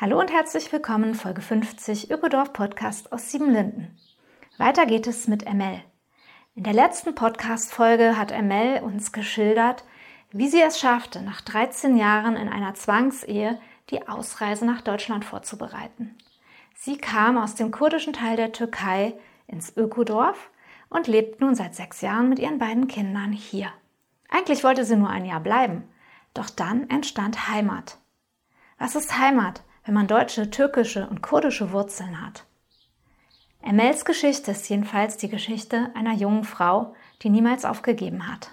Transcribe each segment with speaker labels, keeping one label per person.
Speaker 1: Hallo und herzlich willkommen, Folge 50 Ökodorf Podcast aus Siebenlinden. Weiter geht es mit ML. In der letzten Podcast-Folge hat ML uns geschildert, wie sie es schaffte, nach 13 Jahren in einer Zwangsehe die Ausreise nach Deutschland vorzubereiten. Sie kam aus dem kurdischen Teil der Türkei ins Ökodorf und lebt nun seit sechs Jahren mit ihren beiden Kindern hier. Eigentlich wollte sie nur ein Jahr bleiben, doch dann entstand Heimat. Was ist Heimat, wenn man deutsche, türkische und kurdische Wurzeln hat? Emels Geschichte ist jedenfalls die Geschichte einer jungen Frau, die niemals aufgegeben hat.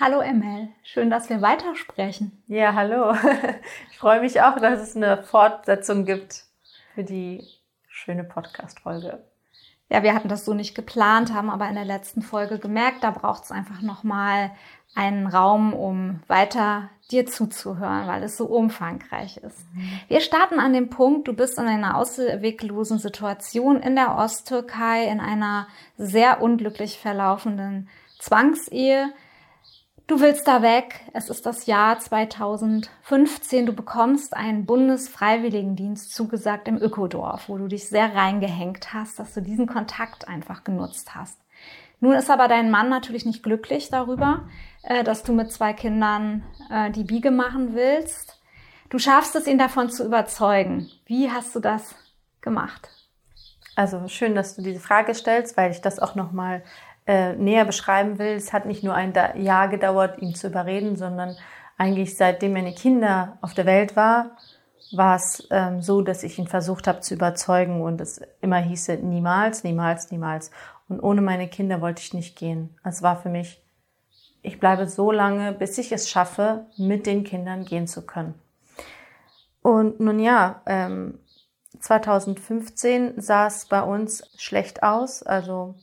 Speaker 1: Hallo Emel, schön, dass wir weitersprechen.
Speaker 2: Ja, hallo. Ich freue mich auch, dass es eine Fortsetzung gibt für die schöne Podcast-Folge.
Speaker 1: Ja, wir hatten das so nicht geplant, haben aber in der letzten Folge gemerkt, da braucht es einfach nochmal einen Raum, um weiter dir zuzuhören, weil es so umfangreich ist. Wir starten an dem Punkt, du bist in einer ausweglosen Situation in der Osttürkei, in einer sehr unglücklich verlaufenden Zwangsehe. Du willst da weg. Es ist das Jahr 2015. Du bekommst einen Bundesfreiwilligendienst zugesagt im Ökodorf, wo du dich sehr reingehängt hast, dass du diesen Kontakt einfach genutzt hast. Nun ist aber dein Mann natürlich nicht glücklich darüber, äh, dass du mit zwei Kindern äh, die Biege machen willst. Du schaffst es, ihn davon zu überzeugen. Wie hast du das gemacht?
Speaker 2: Also schön, dass du diese Frage stellst, weil ich das auch noch mal äh, näher beschreiben will. Es hat nicht nur ein Jahr gedauert, ihn zu überreden, sondern eigentlich seitdem meine Kinder auf der Welt war, war es ähm, so, dass ich ihn versucht habe zu überzeugen und es immer hieße, niemals, niemals, niemals. Und ohne meine Kinder wollte ich nicht gehen. Es war für mich, ich bleibe so lange, bis ich es schaffe, mit den Kindern gehen zu können. Und nun ja, ähm, 2015 sah es bei uns schlecht aus. Also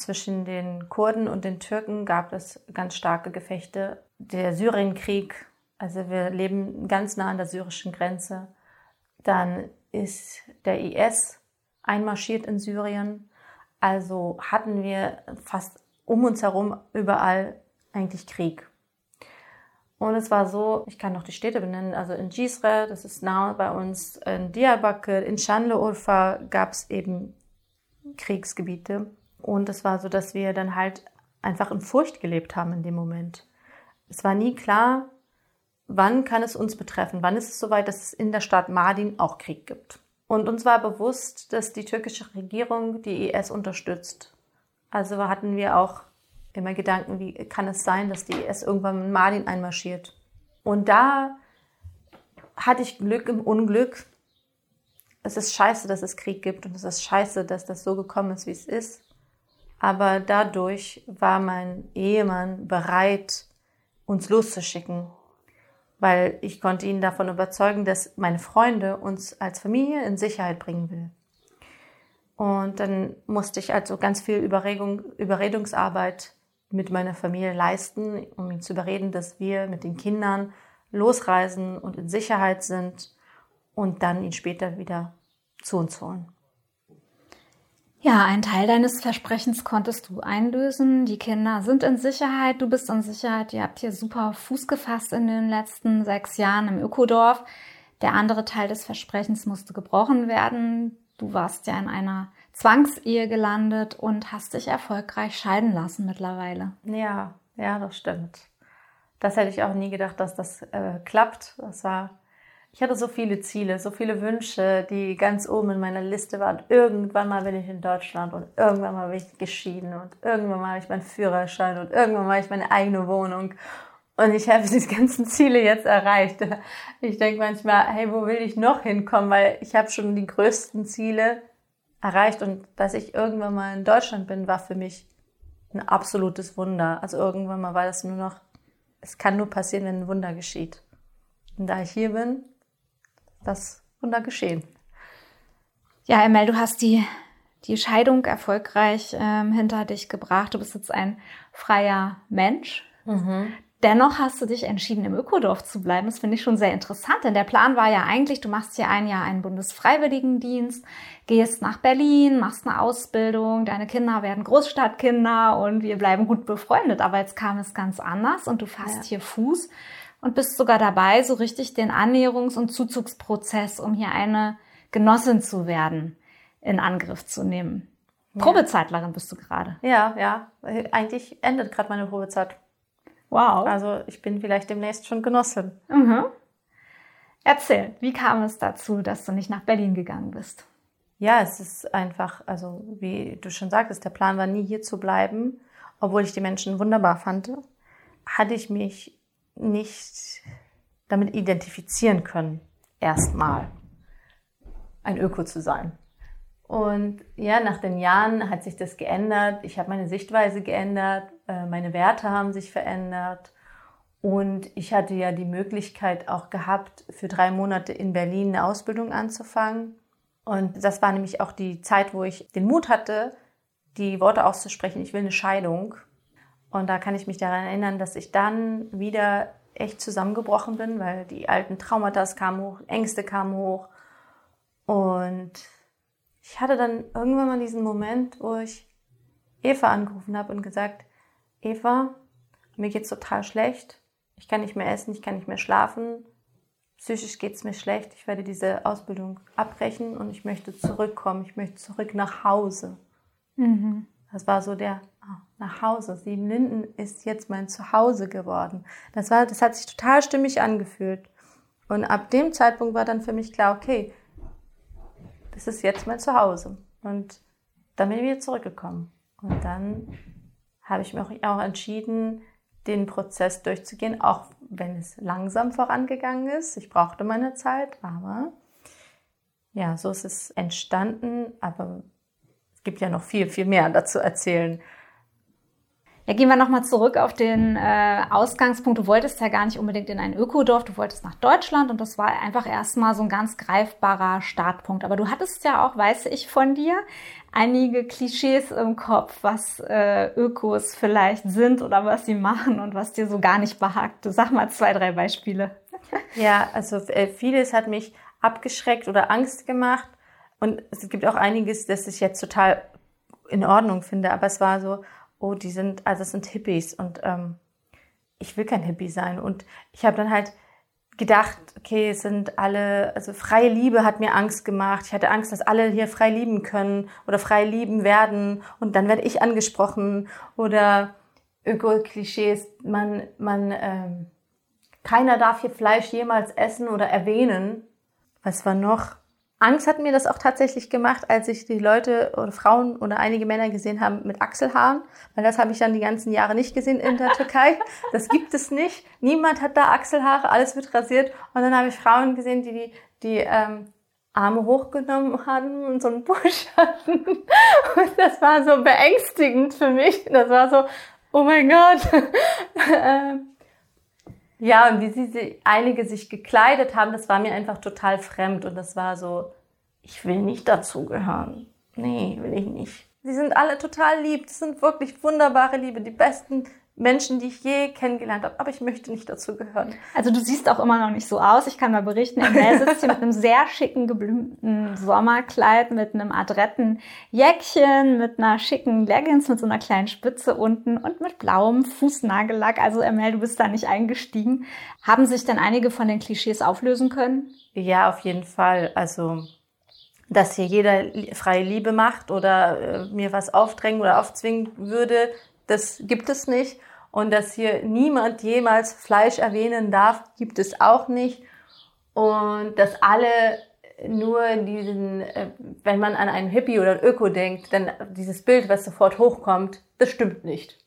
Speaker 2: zwischen den Kurden und den Türken gab es ganz starke Gefechte. Der Syrienkrieg, also wir leben ganz nah an der syrischen Grenze. Dann ist der IS einmarschiert in Syrien. Also hatten wir fast um uns herum überall eigentlich Krieg. Und es war so, ich kann noch die Städte benennen, also in Cisre, das ist nah bei uns, in Diyarbakir, in Şanlıurfa gab es eben Kriegsgebiete. Und es war so, dass wir dann halt einfach in Furcht gelebt haben in dem Moment. Es war nie klar, wann kann es uns betreffen, wann ist es soweit, dass es in der Stadt Mardin auch Krieg gibt. Und uns war bewusst, dass die türkische Regierung die IS unterstützt. Also hatten wir auch immer Gedanken, wie kann es sein, dass die IS irgendwann in Mardin einmarschiert. Und da hatte ich Glück im Unglück. Es ist scheiße, dass es Krieg gibt und es ist scheiße, dass das so gekommen ist, wie es ist. Aber dadurch war mein Ehemann bereit, uns loszuschicken, weil ich konnte ihn davon überzeugen, dass meine Freunde uns als Familie in Sicherheit bringen will. Und dann musste ich also ganz viel Überregung, Überredungsarbeit mit meiner Familie leisten, um ihn zu überreden, dass wir mit den Kindern losreisen und in Sicherheit sind und dann ihn später wieder zu uns holen.
Speaker 1: Ja, ein Teil deines Versprechens konntest du einlösen. Die Kinder sind in Sicherheit, du bist in Sicherheit. Ihr habt hier super Fuß gefasst in den letzten sechs Jahren im Ökodorf. Der andere Teil des Versprechens musste gebrochen werden. Du warst ja in einer Zwangsehe gelandet und hast dich erfolgreich scheiden lassen mittlerweile.
Speaker 2: Ja, ja, das stimmt. Das hätte ich auch nie gedacht, dass das äh, klappt. Das war ich hatte so viele Ziele, so viele Wünsche, die ganz oben in meiner Liste waren. Irgendwann mal bin ich in Deutschland und irgendwann mal bin ich geschieden und irgendwann mal habe ich meinen Führerschein und irgendwann mal habe ich meine eigene Wohnung. Und ich habe diese ganzen Ziele jetzt erreicht. Ich denke manchmal, hey, wo will ich noch hinkommen? Weil ich habe schon die größten Ziele erreicht und dass ich irgendwann mal in Deutschland bin, war für mich ein absolutes Wunder. Also irgendwann mal war das nur noch, es kann nur passieren, wenn ein Wunder geschieht. Und da ich hier bin, das Wunder geschehen.
Speaker 1: Ja, Emel, du hast die, die Scheidung erfolgreich ähm, hinter dich gebracht. Du bist jetzt ein freier Mensch. Mhm. Dennoch hast du dich entschieden, im Ökodorf zu bleiben. Das finde ich schon sehr interessant, denn der Plan war ja eigentlich, du machst hier ein Jahr einen Bundesfreiwilligendienst, gehst nach Berlin, machst eine Ausbildung, deine Kinder werden Großstadtkinder und wir bleiben gut befreundet. Aber jetzt kam es ganz anders und du fasst ja. hier Fuß und bist sogar dabei, so richtig den Annäherungs- und Zuzugsprozess, um hier eine Genossin zu werden, in Angriff zu nehmen. Ja. Probezeitlerin bist du gerade.
Speaker 2: Ja, ja. Eigentlich endet gerade meine Probezeit. Wow. Also ich bin vielleicht demnächst schon Genossin. Mhm.
Speaker 1: Erzähl, wie kam es dazu, dass du nicht nach Berlin gegangen bist?
Speaker 2: Ja, es ist einfach, also wie du schon sagtest, der Plan war nie hier zu bleiben, obwohl ich die Menschen wunderbar fand, hatte ich mich nicht damit identifizieren können, erstmal ein Öko zu sein. Und ja, nach den Jahren hat sich das geändert. Ich habe meine Sichtweise geändert, äh, meine Werte haben sich verändert. Und ich hatte ja die Möglichkeit auch gehabt, für drei Monate in Berlin eine Ausbildung anzufangen. Und das war nämlich auch die Zeit, wo ich den Mut hatte, die Worte auszusprechen, ich will eine Scheidung. Und da kann ich mich daran erinnern, dass ich dann wieder echt zusammengebrochen bin, weil die alten Traumata kamen hoch, Ängste kamen hoch. Und ich hatte dann irgendwann mal diesen Moment, wo ich Eva angerufen habe und gesagt, Eva, mir geht's total schlecht. Ich kann nicht mehr essen, ich kann nicht mehr schlafen. Psychisch geht's mir schlecht. Ich werde diese Ausbildung abbrechen und ich möchte zurückkommen. Ich möchte zurück nach Hause. Mhm. Das war so der nach Hause. Sieben Linden ist jetzt mein Zuhause geworden. Das war, das hat sich total stimmig angefühlt. Und ab dem Zeitpunkt war dann für mich klar, okay, das ist jetzt mein Zuhause. Und dann bin ich wieder zurückgekommen. Und dann habe ich mich auch entschieden, den Prozess durchzugehen, auch wenn es langsam vorangegangen ist. Ich brauchte meine Zeit, aber ja, so ist es entstanden. Aber es gibt ja noch viel, viel mehr dazu erzählen.
Speaker 1: Ja, gehen wir nochmal zurück auf den äh, Ausgangspunkt. Du wolltest ja gar nicht unbedingt in ein Ökodorf, du wolltest nach Deutschland und das war einfach erstmal so ein ganz greifbarer Startpunkt. Aber du hattest ja auch, weiß ich von dir, einige Klischees im Kopf, was äh, Ökos vielleicht sind oder was sie machen und was dir so gar nicht behagt. Sag mal zwei, drei Beispiele.
Speaker 2: Ja, also äh, vieles hat mich abgeschreckt oder Angst gemacht und es gibt auch einiges, das ich jetzt total in Ordnung finde, aber es war so, oh, die sind, also es sind Hippies und ähm, ich will kein Hippie sein. Und ich habe dann halt gedacht, okay, es sind alle, also freie Liebe hat mir Angst gemacht. Ich hatte Angst, dass alle hier frei lieben können oder frei lieben werden und dann werde ich angesprochen oder Öko-Klischees, man, man, ähm, keiner darf hier Fleisch jemals essen oder erwähnen. Was war noch? Angst hat mir das auch tatsächlich gemacht, als ich die Leute oder Frauen oder einige Männer gesehen haben mit Achselhaaren, weil das habe ich dann die ganzen Jahre nicht gesehen in der Türkei. Das gibt es nicht. Niemand hat da Achselhaare, alles wird rasiert. Und dann habe ich Frauen gesehen, die die, die ähm, Arme hochgenommen hatten und so einen Busch hatten. Und das war so beängstigend für mich. Das war so, oh mein Gott. Ja, und wie sie einige sich gekleidet haben, das war mir einfach total fremd und das war so, ich will nicht dazugehören. Nee, will ich nicht. Sie sind alle total lieb, das sind wirklich wunderbare Liebe, die besten Menschen, die ich je kennengelernt habe, aber ich möchte nicht dazu gehören.
Speaker 1: Also du siehst auch immer noch nicht so aus. Ich kann mal berichten, er sitzt hier mit einem sehr schicken geblümten Sommerkleid, mit einem adretten Jäckchen, mit einer schicken Leggings, mit so einer kleinen Spitze unten und mit blauem Fußnagellack. Also Emel, du bist da nicht eingestiegen. Haben sich denn einige von den Klischees auflösen können?
Speaker 2: Ja, auf jeden Fall. Also dass hier jeder freie Liebe macht oder äh, mir was aufdrängen oder aufzwingen würde, das gibt es nicht. Und dass hier niemand jemals Fleisch erwähnen darf, gibt es auch nicht. Und dass alle nur diesen, äh, wenn man an einen Hippie oder ein Öko denkt, dann dieses Bild, was sofort hochkommt, das stimmt nicht.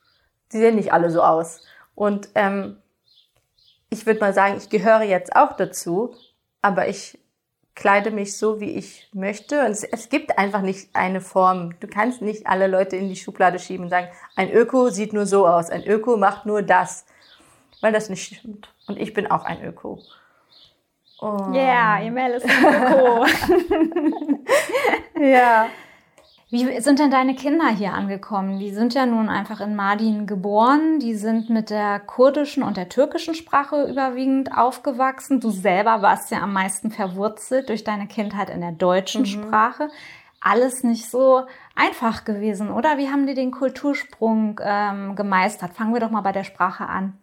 Speaker 2: Sie sehen nicht alle so aus. Und ähm, ich würde mal sagen, ich gehöre jetzt auch dazu, aber ich kleide mich so, wie ich möchte. Und es, es, gibt einfach nicht eine Form. Du kannst nicht alle Leute in die Schublade schieben und sagen, ein Öko sieht nur so aus, ein Öko macht nur das. Weil das nicht stimmt. Und ich bin auch ein Öko.
Speaker 1: Ja, yeah, Emel ist ein Öko. ja. Wie sind denn deine Kinder hier angekommen? Die sind ja nun einfach in Mardin geboren. Die sind mit der kurdischen und der türkischen Sprache überwiegend aufgewachsen. Du selber warst ja am meisten verwurzelt durch deine Kindheit in der deutschen mhm. Sprache. Alles nicht so einfach gewesen, oder? Wie haben die den Kultursprung ähm, gemeistert? Fangen wir doch mal bei der Sprache an.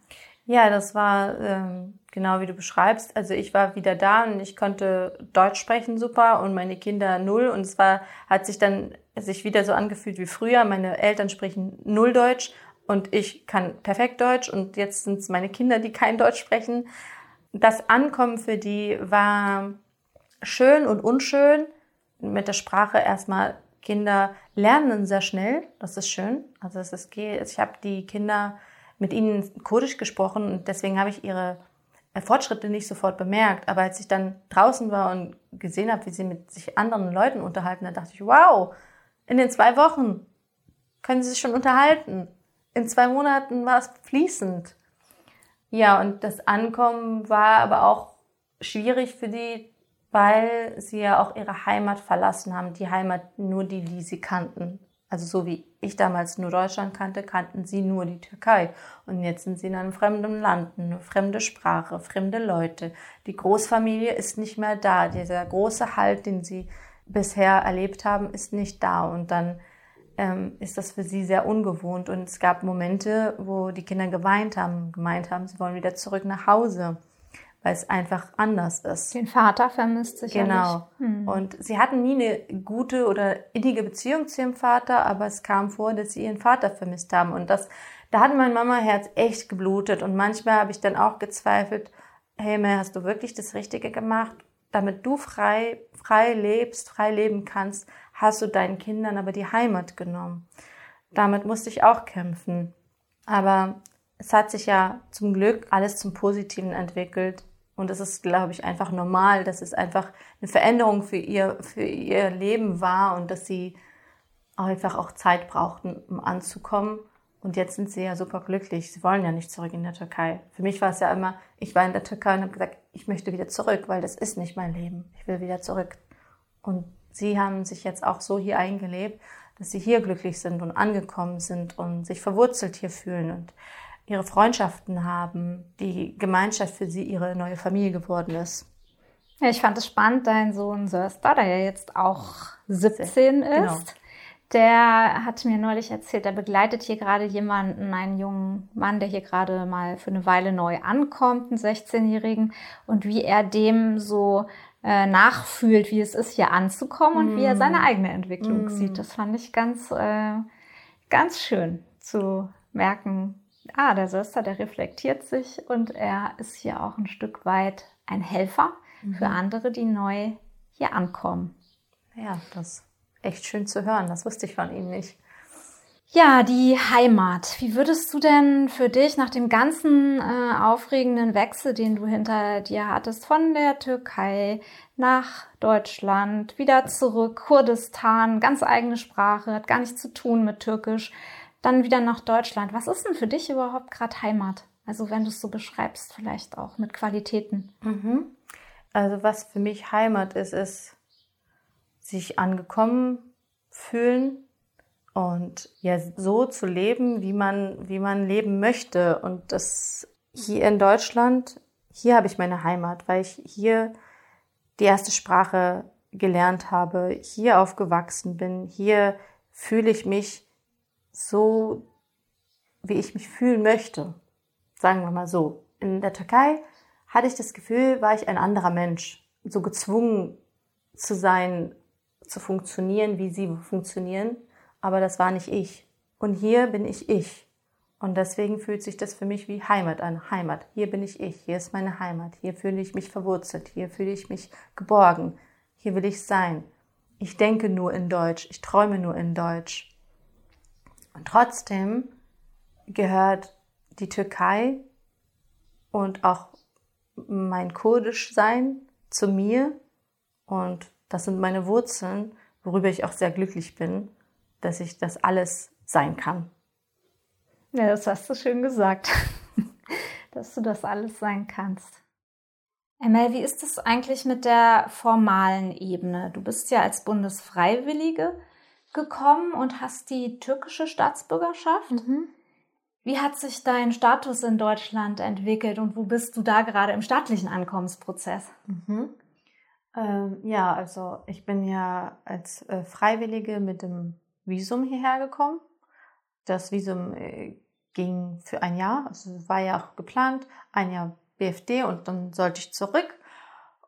Speaker 2: Ja, das war ähm, genau wie du beschreibst. Also ich war wieder da und ich konnte Deutsch sprechen super und meine Kinder null. Und es war, hat sich dann sich wieder so angefühlt wie früher. Meine Eltern sprechen null Deutsch und ich kann perfekt Deutsch und jetzt sind es meine Kinder, die kein Deutsch sprechen. Das Ankommen für die war schön und unschön. Mit der Sprache erstmal Kinder lernen sehr schnell. Das ist schön. Also es ist, ich habe die Kinder mit ihnen Kurdisch gesprochen und deswegen habe ich ihre Fortschritte nicht sofort bemerkt. Aber als ich dann draußen war und gesehen habe, wie sie mit sich anderen Leuten unterhalten, da dachte ich, wow, in den zwei Wochen können sie sich schon unterhalten. In zwei Monaten war es fließend. Ja, und das Ankommen war aber auch schwierig für die, weil sie ja auch ihre Heimat verlassen haben. Die Heimat nur die, die sie kannten. Also so wie ich damals nur Deutschland kannte, kannten sie nur die Türkei. Und jetzt sind sie in einem fremden Land, eine fremde Sprache, fremde Leute. Die Großfamilie ist nicht mehr da. Dieser große Halt, den sie bisher erlebt haben, ist nicht da. Und dann ähm, ist das für sie sehr ungewohnt. Und es gab Momente, wo die Kinder geweint haben, gemeint haben, sie wollen wieder zurück nach Hause, weil es einfach anders ist.
Speaker 1: Den Vater vermisst sich
Speaker 2: Genau. Hm. Und sie hatten nie eine gute oder innige Beziehung zu ihrem Vater, aber es kam vor, dass sie ihren Vater vermisst haben. Und das, da hat mein Mama-Herz echt geblutet. Und manchmal habe ich dann auch gezweifelt, hey, Mel, hast du wirklich das Richtige gemacht? Damit du frei, frei lebst, frei leben kannst, hast du deinen Kindern aber die Heimat genommen. Damit musste ich auch kämpfen. Aber es hat sich ja zum Glück alles zum Positiven entwickelt. Und es ist, glaube ich, einfach normal, dass es einfach eine Veränderung für ihr, für ihr Leben war und dass sie einfach auch Zeit brauchten, um anzukommen. Und jetzt sind sie ja super glücklich. Sie wollen ja nicht zurück in der Türkei. Für mich war es ja immer, ich war in der Türkei und habe gesagt, ich möchte wieder zurück, weil das ist nicht mein Leben. Ich will wieder zurück. Und sie haben sich jetzt auch so hier eingelebt, dass sie hier glücklich sind und angekommen sind und sich verwurzelt hier fühlen und ihre Freundschaften haben, die Gemeinschaft für sie ihre neue Familie geworden ist.
Speaker 1: Ja, ich fand es spannend, dein Sohn Sörster, der ja jetzt auch 17 ist. Genau der hat mir neulich erzählt, er begleitet hier gerade jemanden, einen jungen Mann, der hier gerade mal für eine Weile neu ankommt, einen 16-Jährigen, und wie er dem so äh, nachfühlt, wie es ist, hier anzukommen und mm. wie er seine mm. eigene Entwicklung mm. sieht. Das fand ich ganz, äh, ganz schön zu merken. Ah, der Söster, der reflektiert sich und er ist hier auch ein Stück weit ein Helfer mm. für andere, die neu hier ankommen.
Speaker 2: Ja, das echt schön zu hören. Das wusste ich von ihm nicht.
Speaker 1: Ja, die Heimat. Wie würdest du denn für dich nach dem ganzen äh, aufregenden Wechsel, den du hinter dir hattest, von der Türkei nach Deutschland, wieder zurück, Kurdistan, ganz eigene Sprache, hat gar nichts zu tun mit Türkisch, dann wieder nach Deutschland. Was ist denn für dich überhaupt gerade Heimat? Also wenn du es so beschreibst, vielleicht auch mit Qualitäten.
Speaker 2: Mhm. Also was für mich Heimat ist, ist sich angekommen fühlen und ja so zu leben, wie man wie man leben möchte und das hier in Deutschland, hier habe ich meine Heimat, weil ich hier die erste Sprache gelernt habe, hier aufgewachsen bin, hier fühle ich mich so, wie ich mich fühlen möchte. Sagen wir mal so. In der Türkei hatte ich das Gefühl, war ich ein anderer Mensch, so gezwungen zu sein, zu funktionieren, wie sie funktionieren, aber das war nicht ich. Und hier bin ich ich. Und deswegen fühlt sich das für mich wie Heimat an. Heimat. Hier bin ich ich. Hier ist meine Heimat. Hier fühle ich mich verwurzelt. Hier fühle ich mich geborgen. Hier will ich sein. Ich denke nur in Deutsch. Ich träume nur in Deutsch. Und trotzdem gehört die Türkei und auch mein Kurdisch sein zu mir Und das sind meine Wurzeln, worüber ich auch sehr glücklich bin, dass ich das alles sein kann.
Speaker 1: Ja, das hast du schön gesagt, dass du das alles sein kannst. Emel, wie ist es eigentlich mit der formalen Ebene? Du bist ja als Bundesfreiwillige gekommen und hast die türkische Staatsbürgerschaft. Mhm. Wie hat sich dein Status in Deutschland entwickelt und wo bist du da gerade im staatlichen Ankommensprozess?
Speaker 2: Mhm. Ähm, ja, also ich bin ja als äh, Freiwillige mit dem Visum hierher gekommen. Das Visum äh, ging für ein Jahr, also war ja auch geplant, ein Jahr BFD und dann sollte ich zurück.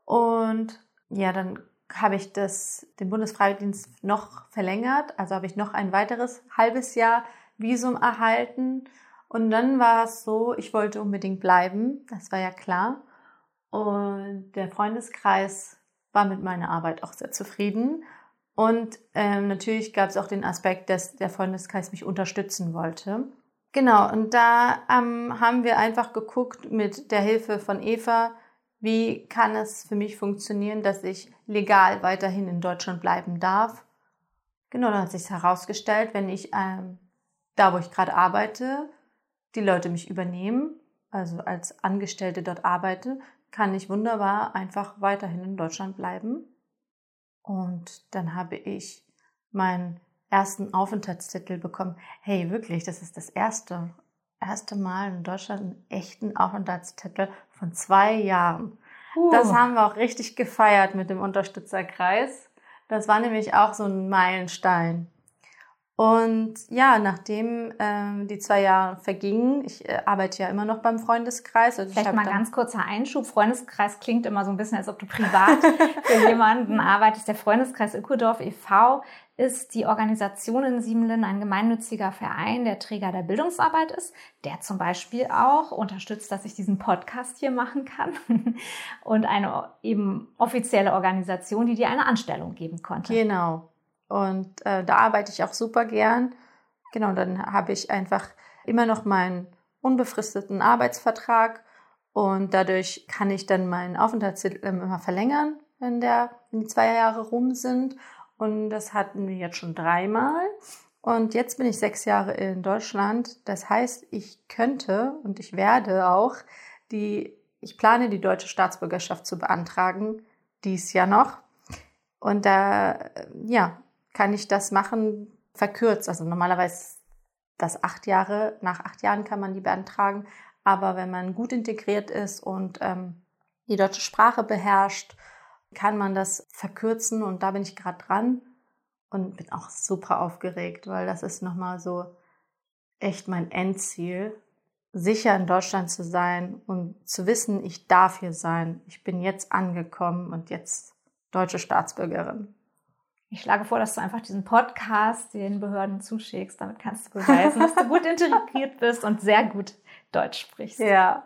Speaker 2: Und ja, dann habe ich das, den Bundesfreiwilligendienst noch verlängert, also habe ich noch ein weiteres halbes Jahr Visum erhalten. Und dann war es so, ich wollte unbedingt bleiben, das war ja klar. Und der Freundeskreis war mit meiner Arbeit auch sehr zufrieden. Und ähm, natürlich gab es auch den Aspekt, dass der Freundeskreis mich unterstützen wollte. Genau, und da ähm, haben wir einfach geguckt mit der Hilfe von Eva, wie kann es für mich funktionieren, dass ich legal weiterhin in Deutschland bleiben darf. Genau, dann hat sich herausgestellt, wenn ich ähm, da, wo ich gerade arbeite, die Leute mich übernehmen, also als Angestellte dort arbeite, kann ich wunderbar einfach weiterhin in Deutschland bleiben. Und dann habe ich meinen ersten Aufenthaltstitel bekommen. Hey, wirklich, das ist das erste, erste Mal in Deutschland einen echten Aufenthaltstitel von zwei Jahren. Uh. Das haben wir auch richtig gefeiert mit dem Unterstützerkreis. Das war nämlich auch so ein Meilenstein. Und ja, nachdem ähm, die zwei Jahre vergingen, ich äh, arbeite ja immer noch beim Freundeskreis.
Speaker 1: Also Vielleicht mal ganz kurzer Einschub. Freundeskreis klingt immer so ein bisschen, als ob du privat für jemanden arbeitest. Der Freundeskreis Ökodorf e.V. ist die Organisation in Siebenlinden ein gemeinnütziger Verein, der Träger der Bildungsarbeit ist, der zum Beispiel auch unterstützt, dass ich diesen Podcast hier machen kann und eine eben offizielle Organisation, die dir eine Anstellung geben konnte.
Speaker 2: Genau. Und äh, da arbeite ich auch super gern. Genau, dann habe ich einfach immer noch meinen unbefristeten Arbeitsvertrag und dadurch kann ich dann meinen Aufenthaltstitel immer verlängern, wenn, der, wenn die zwei Jahre rum sind. Und das hatten wir jetzt schon dreimal. Und jetzt bin ich sechs Jahre in Deutschland. Das heißt, ich könnte und ich werde auch die, ich plane die deutsche Staatsbürgerschaft zu beantragen, dies Jahr noch. Und da, ja, kann ich das machen, verkürzt. Also normalerweise das acht Jahre, nach acht Jahren kann man die beantragen. Aber wenn man gut integriert ist und ähm, die deutsche Sprache beherrscht, kann man das verkürzen und da bin ich gerade dran und bin auch super aufgeregt, weil das ist nochmal so echt mein Endziel, sicher in Deutschland zu sein und zu wissen, ich darf hier sein. Ich bin jetzt angekommen und jetzt deutsche Staatsbürgerin.
Speaker 1: Ich schlage vor, dass du einfach diesen Podcast den Behörden zuschickst. Damit kannst du beweisen, dass du gut integriert bist und sehr gut Deutsch sprichst.
Speaker 2: Ja.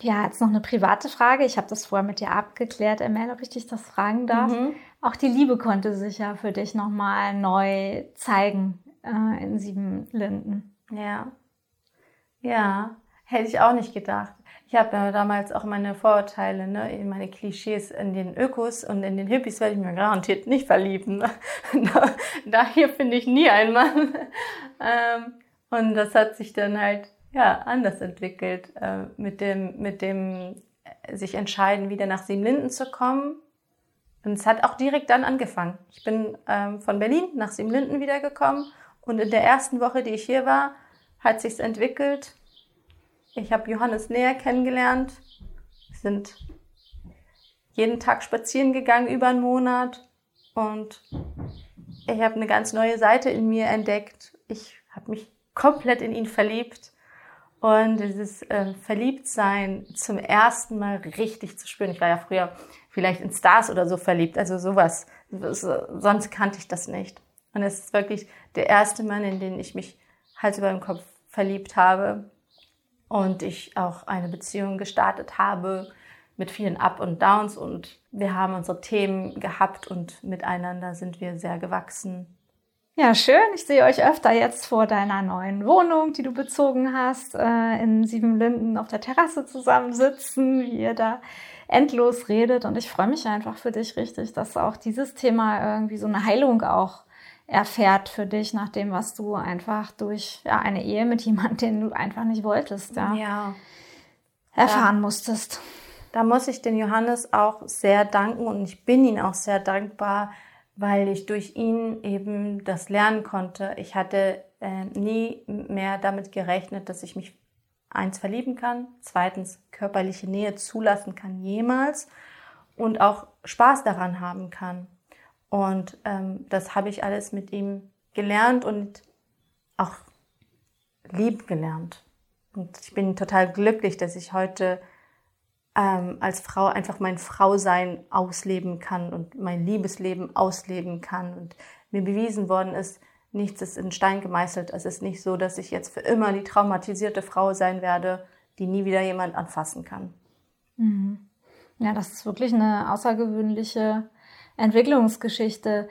Speaker 1: Ja, jetzt noch eine private Frage. Ich habe das vorher mit dir abgeklärt, Emel, ob ich dich das fragen darf. Mhm. Auch die Liebe konnte sich ja für dich nochmal neu zeigen äh, in Siebenlinden.
Speaker 2: Ja. Ja, hätte ich auch nicht gedacht. Ich habe ja damals auch meine Vorurteile, ne, meine Klischees in den Ökos und in den Hippies werde ich mir garantiert nicht verlieben. da, hier finde ich nie einen Mann. Ähm, und das hat sich dann halt ja anders entwickelt äh, mit dem mit dem äh, sich entscheiden, wieder nach Siebenlinden zu kommen. Und es hat auch direkt dann angefangen. Ich bin ähm, von Berlin nach Siebenlinden wiedergekommen und in der ersten Woche, die ich hier war, hat sich's entwickelt ich habe Johannes näher kennengelernt. Wir sind jeden Tag spazieren gegangen über einen Monat und ich habe eine ganz neue Seite in mir entdeckt. Ich habe mich komplett in ihn verliebt und dieses äh, Verliebtsein zum ersten Mal richtig zu spüren. Ich war ja früher vielleicht in Stars oder so verliebt, also sowas. Sonst kannte ich das nicht. Und es ist wirklich der erste Mann, in den ich mich Hals über den Kopf verliebt habe und ich auch eine Beziehung gestartet habe mit vielen Up und Downs und wir haben unsere Themen gehabt und miteinander sind wir sehr gewachsen.
Speaker 1: Ja, schön. Ich sehe euch öfter jetzt vor deiner neuen Wohnung, die du bezogen hast, äh, in Siebenlinden auf der Terrasse zusammensitzen, wie ihr da endlos redet. Und ich freue mich einfach für dich richtig, dass auch dieses Thema irgendwie so eine Heilung auch erfährt für dich, nach dem, was du einfach durch ja, eine Ehe mit jemandem, den du einfach nicht wolltest, ja,
Speaker 2: Ja.
Speaker 1: erfahren musstest.
Speaker 2: Da muss ich den Johannes auch sehr danken und ich bin ihm auch sehr dankbar, weil ich durch ihn eben das lernen konnte. Ich hatte äh, nie mehr damit gerechnet, dass ich mich eins verlieben kann, zweitens körperliche Nähe zulassen kann jemals und auch Spaß daran haben kann. Und ähm, das habe ich alles mit ihm gelernt und auch lieb gelernt. Und ich bin total glücklich, dass ich heute ähm, als Frau einfach mein Frausein ausleben kann und mein Liebesleben ausleben kann. Und mir bewiesen worden ist, nichts ist in Stein gemeißelt. Es ist nicht so, dass ich jetzt für immer die traumatisierte Frau sein werde, die nie wieder jemand anfassen kann.
Speaker 1: Mhm. Ja, das ist wirklich eine außergewöhnliche Entwicklungsgeschichte,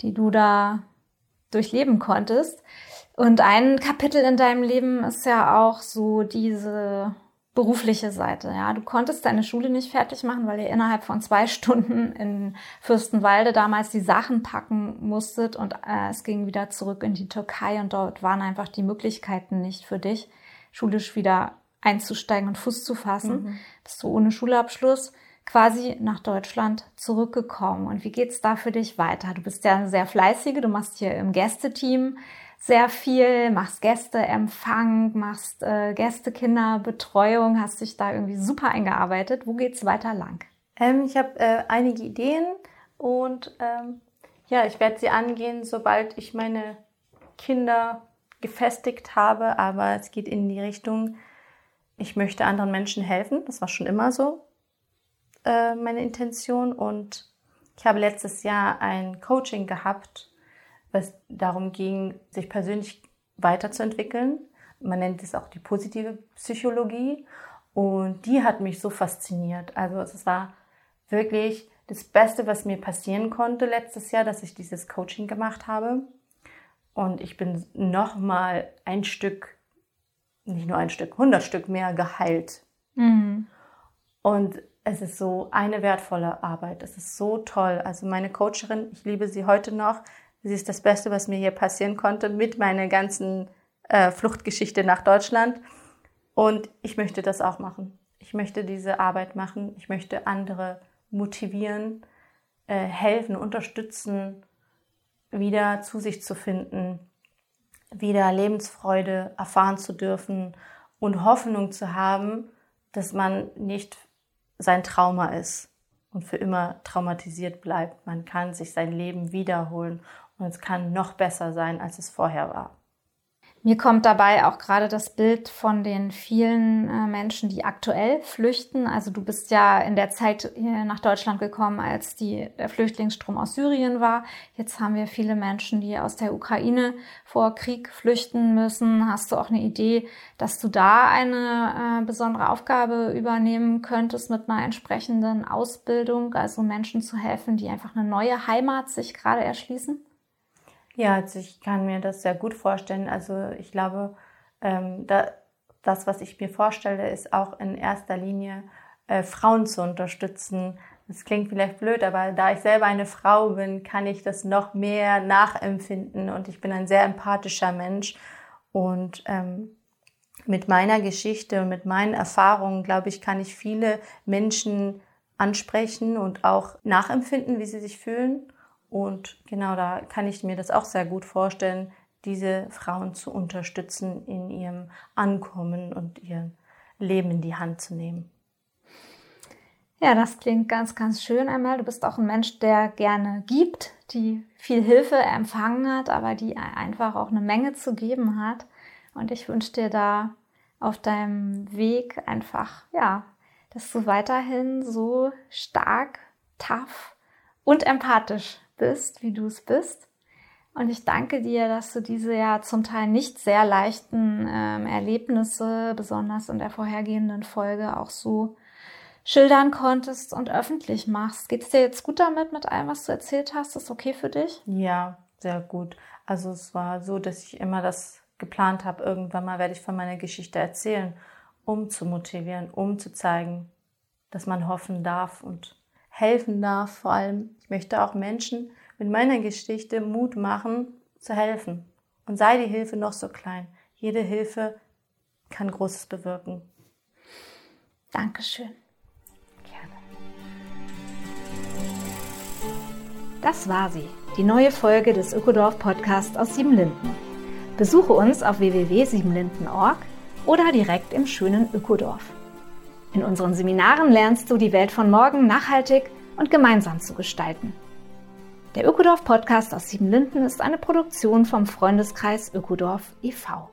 Speaker 1: die du da durchleben konntest. Und ein Kapitel in deinem Leben ist ja auch so diese berufliche Seite. Ja, du konntest deine Schule nicht fertig machen, weil ihr innerhalb von zwei Stunden in Fürstenwalde damals die Sachen packen musstet und äh, es ging wieder zurück in die Türkei und dort waren einfach die Möglichkeiten nicht für dich, schulisch wieder einzusteigen und Fuß zu fassen. Mhm. Bist du ohne Schulabschluss quasi nach Deutschland zurückgekommen. Und wie geht's da für dich weiter? Du bist ja eine sehr fleißige, du machst hier im Gästeteam sehr viel, machst Gästeempfang, machst äh, Gästekinderbetreuung, hast dich da irgendwie super eingearbeitet. Wo geht's weiter lang?
Speaker 2: Ähm, ich habe äh, einige Ideen und ähm, ja, ich werde sie angehen, sobald ich meine Kinder gefestigt habe. Aber es geht in die Richtung, ich möchte anderen Menschen helfen. Das war schon immer so äh, meine Intention. Und ich habe letztes Jahr ein Coaching gehabt was darum ging, sich persönlich weiterzuentwickeln. Man nennt es auch die positive Psychologie. Und die hat mich so fasziniert. Also es war wirklich das Beste, was mir passieren konnte letztes Jahr, dass ich dieses Coaching gemacht habe. Und ich bin noch mal ein Stück, nicht nur ein Stück, 100 Stück mehr geheilt. Mhm. Und es ist so eine wertvolle Arbeit. Es ist so toll. Also meine Coacherin, ich liebe sie heute noch. Sie ist das Beste, was mir hier passieren konnte mit meiner ganzen äh, Fluchtgeschichte nach Deutschland. Und ich möchte das auch machen. Ich möchte diese Arbeit machen. Ich möchte andere motivieren, äh, helfen, unterstützen, wieder zu sich zu finden, wieder Lebensfreude erfahren zu dürfen und Hoffnung zu haben, dass man nicht sein Trauma ist und für immer traumatisiert bleibt. Man kann sich sein Leben wiederholen und es kann noch besser sein, als es vorher war.
Speaker 1: Mir kommt dabei auch gerade das Bild von den vielen äh, Menschen, die aktuell flüchten. Also du bist ja in der Zeit hier nach Deutschland gekommen, als die, der Flüchtlingsstrom aus Syrien war. Jetzt haben wir viele Menschen, die aus der Ukraine vor Krieg flüchten müssen. Hast du auch eine Idee, dass du da eine äh, besondere Aufgabe übernehmen könntest mit einer entsprechenden Ausbildung, also Menschen zu helfen, die einfach eine neue Heimat sich gerade erschließen?
Speaker 2: Ja, also ich kann mir das sehr gut vorstellen. Also ich glaube, ähm, da, das, was ich mir vorstelle, ist auch in erster Linie äh, Frauen zu unterstützen. Das klingt vielleicht blöd, aber da ich selber eine Frau bin, kann ich das noch mehr nachempfinden und ich bin ein sehr empathischer Mensch und ähm, mit meiner Geschichte und mit meinen Erfahrungen, glaube ich, kann ich viele Menschen ansprechen und auch nachempfinden, wie sie sich fühlen. Und genau da kann ich mir das auch sehr gut vorstellen, diese Frauen zu unterstützen in ihrem Ankommen und ihr Leben in die Hand zu nehmen.
Speaker 1: Ja, das klingt ganz, ganz schön einmal. Du bist auch ein Mensch, der gerne gibt, die viel Hilfe empfangen hat, aber die einfach auch eine Menge zu geben hat. Und ich wünsche dir da auf deinem Weg einfach, ja, dass du weiterhin so stark, tough und empathisch bist, wie du es bist. Und ich danke dir, dass du diese ja zum Teil nicht sehr leichten ähm, Erlebnisse, besonders in der vorhergehenden Folge, auch so schildern konntest und öffentlich machst. Geht es dir jetzt gut damit, mit allem, was du erzählt hast? Ist okay für dich?
Speaker 2: Ja, sehr gut. Also es war so, dass ich immer das geplant habe, irgendwann mal werde ich von meiner Geschichte erzählen, um zu motivieren, um zu zeigen, dass man hoffen darf und helfen darf. Vor allem, ich möchte auch Menschen mit meiner Geschichte Mut machen, zu helfen. Und sei die Hilfe noch so klein. Jede Hilfe kann Großes bewirken.
Speaker 1: Dankeschön. Gerne. Das war sie, die neue Folge des Ökodorf Podcasts aus Siebenlinden. Besuche uns auf www.siebenlinden.org oder direkt im schönen Ökodorf. In unseren Seminaren lernst du die Welt von morgen nachhaltig und gemeinsam zu gestalten. Der Ökodorf Podcast aus Siebenlinden ist eine Produktion vom Freundeskreis Ökodorf e.V.